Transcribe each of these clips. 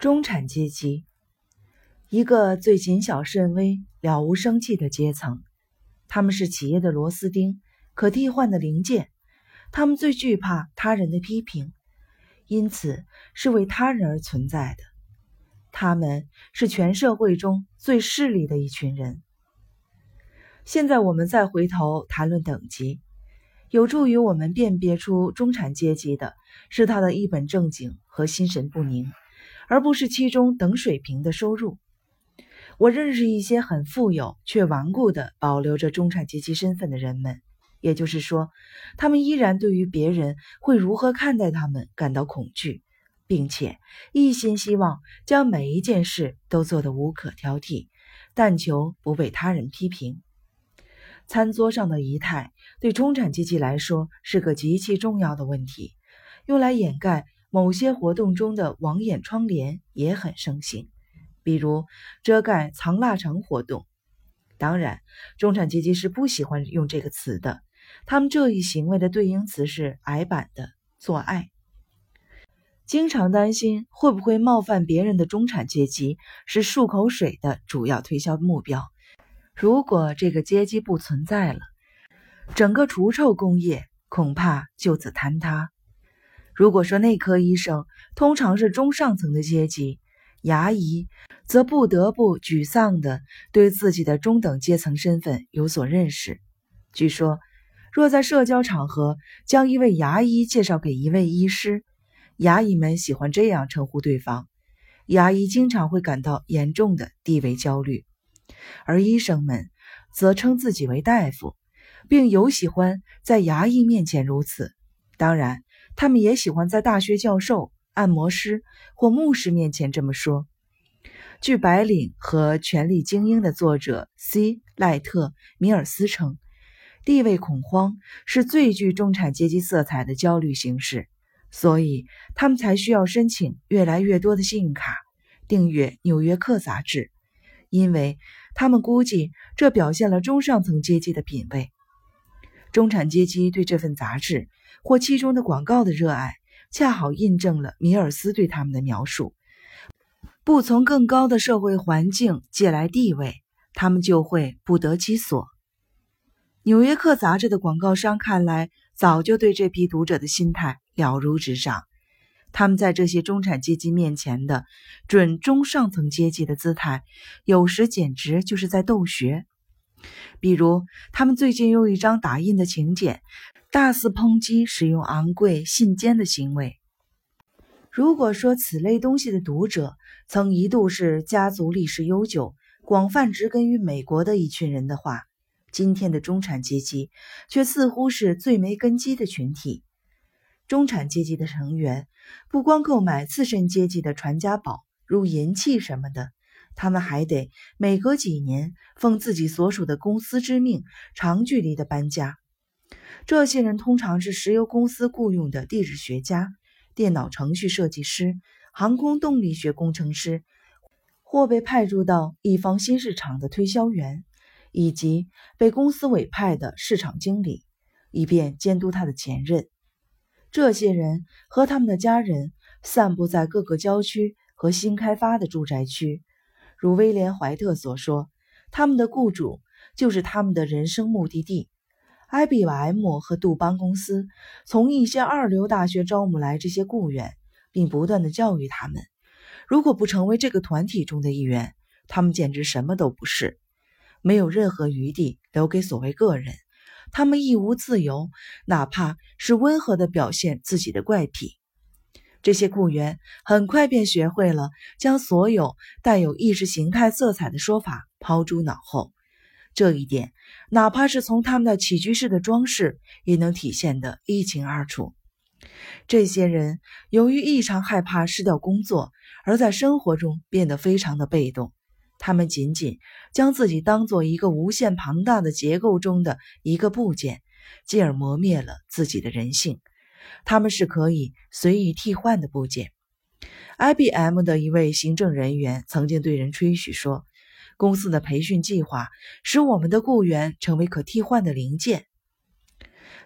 中产阶级，一个最谨小慎微、了无生气的阶层。他们是企业的螺丝钉，可替换的零件。他们最惧怕他人的批评，因此是为他人而存在的。他们是全社会中最势利的一群人。现在我们再回头谈论等级，有助于我们辨别出中产阶级的是他的一本正经和心神不宁。而不是其中等水平的收入。我认识一些很富有却顽固的保留着中产阶级身份的人们，也就是说，他们依然对于别人会如何看待他们感到恐惧，并且一心希望将每一件事都做得无可挑剔，但求不被他人批评。餐桌上的仪态对中产阶级来说是个极其重要的问题，用来掩盖。某些活动中的网眼窗帘也很盛行，比如遮盖藏腊肠活动。当然，中产阶级是不喜欢用这个词的，他们这一行为的对应词是矮板的做爱。经常担心会不会冒犯别人的中产阶级是漱口水的主要推销目标。如果这个阶级不存在了，整个除臭工业恐怕就此坍塌。如果说内科医生通常是中上层的阶级，牙医则不得不沮丧地对自己的中等阶层身份有所认识。据说，若在社交场合将一位牙医介绍给一位医师，牙医们喜欢这样称呼对方，牙医经常会感到严重的地位焦虑，而医生们则称自己为大夫，并尤喜欢在牙医面前如此。当然。他们也喜欢在大学教授、按摩师或牧师面前这么说。据《白领和权力精英》的作者 C. 赖特·米尔斯称，地位恐慌是最具中产阶级色彩的焦虑形式，所以他们才需要申请越来越多的信用卡，订阅《纽约客》杂志，因为他们估计这表现了中上层阶级的品味。中产阶级对这份杂志。或其中的广告的热爱，恰好印证了米尔斯对他们的描述：不从更高的社会环境借来地位，他们就会不得其所。《纽约客》杂志的广告商看来早就对这批读者的心态了如指掌。他们在这些中产阶级面前的准中上层阶级的姿态，有时简直就是在斗学。比如，他们最近用一张打印的请柬。大肆抨击使用昂贵信笺的行为。如果说此类东西的读者曾一度是家族历史悠久、广泛植根于美国的一群人的话，今天的中产阶级却似乎是最没根基的群体。中产阶级的成员不光购买次身阶级的传家宝，如银器什么的，他们还得每隔几年奉自己所属的公司之命，长距离的搬家。这些人通常是石油公司雇佣的地质学家、电脑程序设计师、航空动力学工程师，或被派驻到一方新市场的推销员，以及被公司委派的市场经理，以便监督他的前任。这些人和他们的家人散布在各个郊区和新开发的住宅区，如威廉·怀特所说，他们的雇主就是他们的人生目的地。IBM 和杜邦公司从一些二流大学招募来这些雇员，并不断的教育他们：如果不成为这个团体中的一员，他们简直什么都不是，没有任何余地留给所谓个人，他们亦无自由，哪怕是温和的表现自己的怪癖。这些雇员很快便学会了将所有带有意识形态色彩的说法抛诸脑后。这一点，哪怕是从他们的起居室的装饰，也能体现得一清二楚。这些人由于异常害怕失掉工作，而在生活中变得非常的被动。他们仅仅将自己当做一个无限庞大的结构中的一个部件，进而磨灭了自己的人性。他们是可以随意替换的部件。IBM 的一位行政人员曾经对人吹嘘说。公司的培训计划使我们的雇员成为可替换的零件。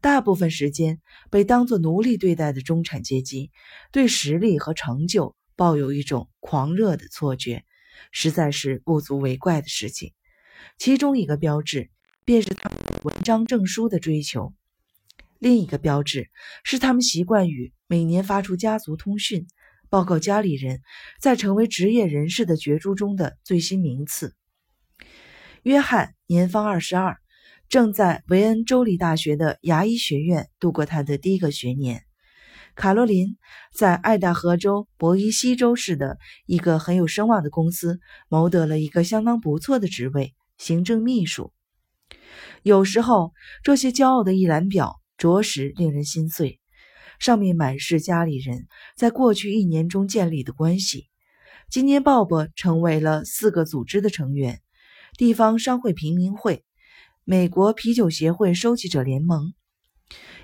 大部分时间被当作奴隶对待的中产阶级，对实力和成就抱有一种狂热的错觉，实在是不足为怪的事情。其中一个标志便是他们文章证书的追求，另一个标志是他们习惯于每年发出家族通讯，报告家里人在成为职业人士的角逐中的最新名次。约翰年方二十二，正在维恩州立大学的牙医学院度过他的第一个学年。卡罗琳在爱达荷州博伊西州市的一个很有声望的公司谋得了一个相当不错的职位——行政秘书。有时候，这些骄傲的一览表着实令人心碎，上面满是家里人在过去一年中建立的关系。今年，鲍勃成为了四个组织的成员。地方商会平民会、美国啤酒协会收集者联盟、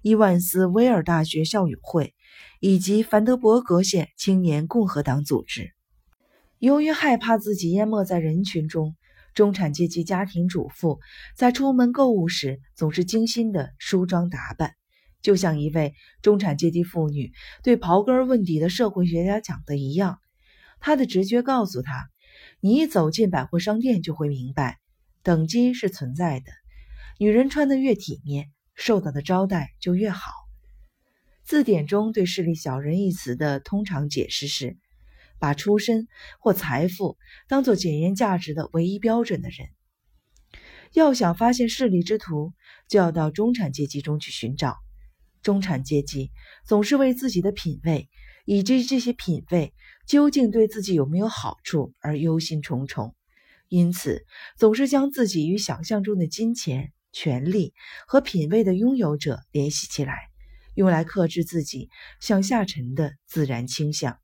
伊万斯威尔大学校友会以及凡德伯格县青年共和党组织。由于害怕自己淹没在人群中，中产阶级家庭主妇在出门购物时总是精心的梳妆打扮，就像一位中产阶级妇女对刨根问底的社会学家讲的一样，她的直觉告诉她。你一走进百货商店，就会明白，等级是存在的。女人穿得越体面，受到的招待就越好。字典中对“势利小人”一词的通常解释是，把出身或财富当做检验价值的唯一标准的人。要想发现势利之徒，就要到中产阶级中去寻找。中产阶级总是为自己的品味。以及这些品味究竟对自己有没有好处而忧心忡忡，因此总是将自己与想象中的金钱、权力和品味的拥有者联系起来，用来克制自己向下沉的自然倾向。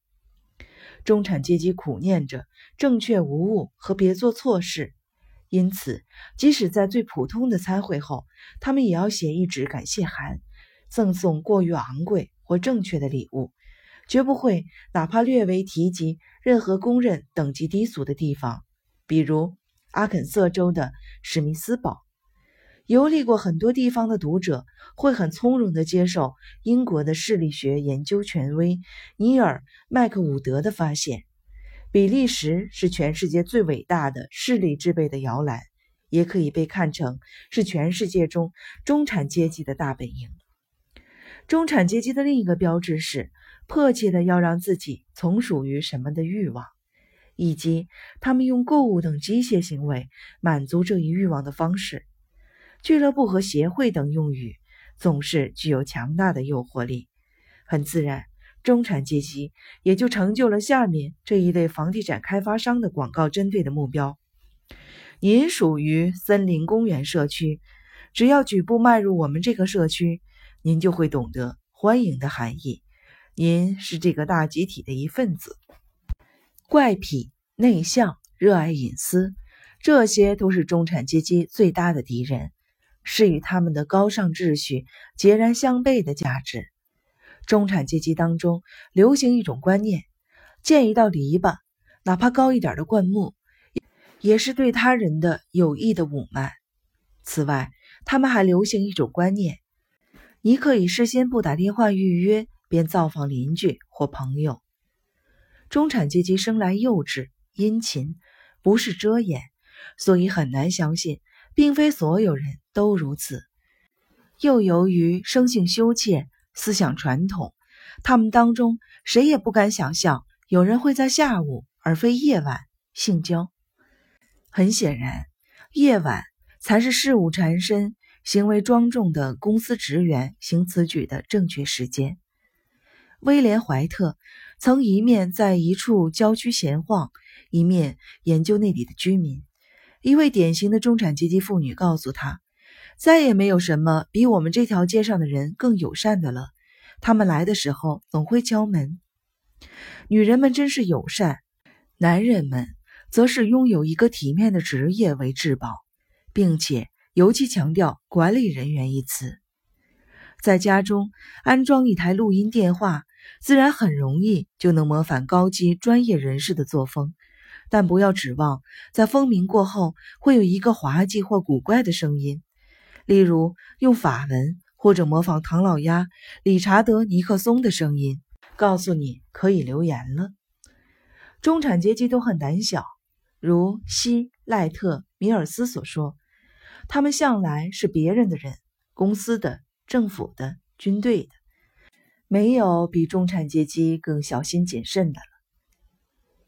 中产阶级苦念着正确无误和别做错事，因此即使在最普通的参会后，他们也要写一纸感谢函，赠送过于昂贵或正确的礼物。绝不会哪怕略微提及任何公认等级低俗的地方，比如阿肯色州的史密斯堡。游历过很多地方的读者会很从容地接受英国的视力学研究权威尼尔·麦克伍德的发现：比利时是全世界最伟大的视力制备的摇篮，也可以被看成是全世界中中产阶级的大本营。中产阶级的另一个标志是。迫切的要让自己从属于什么的欲望，以及他们用购物等机械行为满足这一欲望的方式，俱乐部和协会等用语总是具有强大的诱惑力。很自然，中产阶级也就成就了下面这一类房地产开发商的广告针对的目标：您属于森林公园社区，只要举步迈入我们这个社区，您就会懂得欢迎的含义。您是这个大集体的一份子，怪癖、内向、热爱隐私，这些都是中产阶级最大的敌人，是与他们的高尚秩序截然相悖的价值。中产阶级当中流行一种观念：建一道篱笆，哪怕高一点的灌木，也是对他人的有益的侮慢。此外，他们还流行一种观念：你可以事先不打电话预约。便造访邻居或朋友。中产阶级生来幼稚、殷勤，不是遮掩，所以很难相信，并非所有人都如此。又由于生性羞怯、思想传统，他们当中谁也不敢想象有人会在下午而非夜晚性交。很显然，夜晚才是事务缠身、行为庄重的公司职员行此举的正确时间。威廉·怀特曾一面在一处郊区闲晃，一面研究那里的居民。一位典型的中产阶级妇女告诉他：“再也没有什么比我们这条街上的人更友善的了。他们来的时候总会敲门。女人们真是友善，男人们则是拥有一个体面的职业为至宝，并且尤其强调‘管理人员’一词。在家中安装一台录音电话。”自然很容易就能模仿高级专业人士的作风，但不要指望在风鸣过后会有一个滑稽或古怪的声音，例如用法文或者模仿唐老鸭理查德·尼克松的声音，告诉你可以留言了。中产阶级都很胆小，如希赖特米尔斯所说，他们向来是别人的人，公司的、政府的、军队的，没有比中产阶级更小心谨慎的了。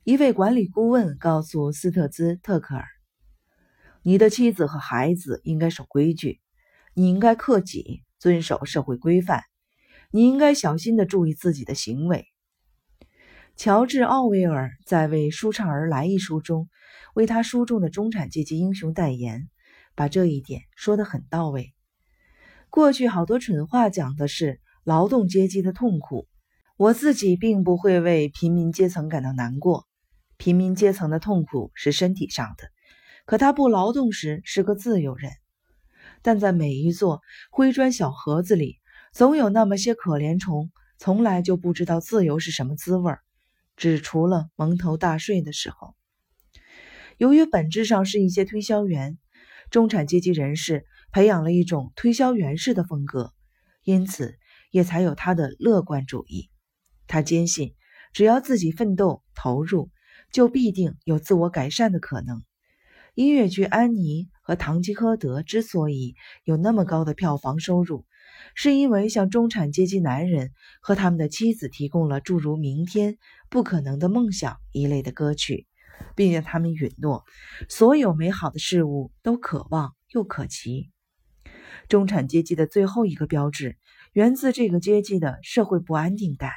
一位管理顾问告诉斯特兹特克尔：“你的妻子和孩子应该守规矩，你应该克己，遵守社会规范，你应该小心的注意自己的行为。”乔治·奥威尔在《为舒畅而来》一书中，为他书中的中产阶级英雄代言，把这一点说得很到位。过去好多蠢话讲的是劳动阶级的痛苦，我自己并不会为平民阶层感到难过。平民阶层的痛苦是身体上的，可他不劳动时是个自由人。但在每一座灰砖小盒子里，总有那么些可怜虫，从来就不知道自由是什么滋味儿。只除了蒙头大睡的时候，由于本质上是一些推销员，中产阶级人士培养了一种推销员式的风格，因此也才有他的乐观主义。他坚信，只要自己奋斗投入，就必定有自我改善的可能。音乐剧《安妮》和《堂吉诃德》之所以有那么高的票房收入，是因为向中产阶级男人和他们的妻子提供了诸如“明天”“不可能的梦想”一类的歌曲，并让他们允诺所有美好的事物都可望又可及。中产阶级的最后一个标志源自这个阶级的社会不安定感，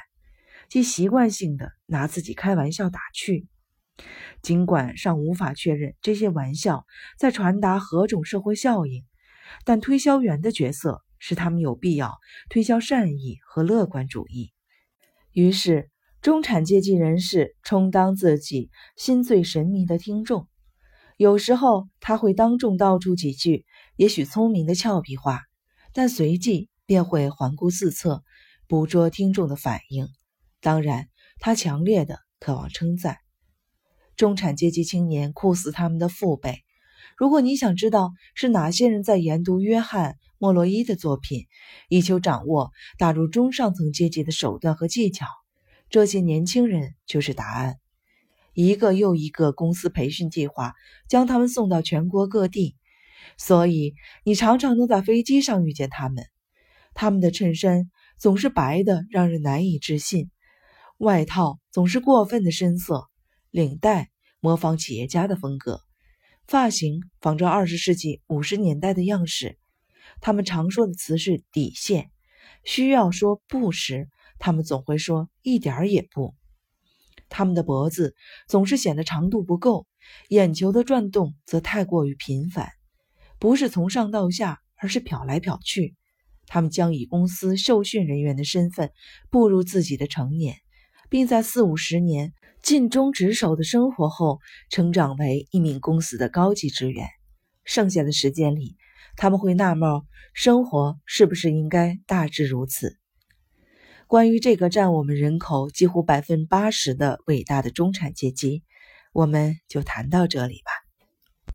即习惯性的拿自己开玩笑打趣。尽管尚无法确认这些玩笑在传达何种社会效应，但推销员的角色。使他们有必要推销善意和乐观主义。于是，中产阶级人士充当自己心醉神迷的听众。有时候，他会当众道出几句也许聪明的俏皮话，但随即便会环顾四侧，捕捉听众的反应。当然，他强烈的渴望称赞。中产阶级青年酷似他们的父辈。如果你想知道是哪些人在研读约翰。莫洛伊的作品，以求掌握打入中上层阶级的手段和技巧。这些年轻人就是答案。一个又一个公司培训计划将他们送到全国各地，所以你常常能在飞机上遇见他们。他们的衬衫总是白的，让人难以置信；外套总是过分的深色，领带模仿企业家的风格，发型仿照二十世纪五十年代的样式。他们常说的词是底线，需要说不时，他们总会说一点儿也不。他们的脖子总是显得长度不够，眼球的转动则太过于频繁，不是从上到下，而是瞟来瞟去。他们将以公司受训人员的身份步入自己的成年，并在四五十年尽忠职守的生活后，成长为一名公司的高级职员。剩下的时间里，他们会纳闷，生活是不是应该大致如此？关于这个占我们人口几乎百分之八十的伟大的中产阶级，我们就谈到这里吧。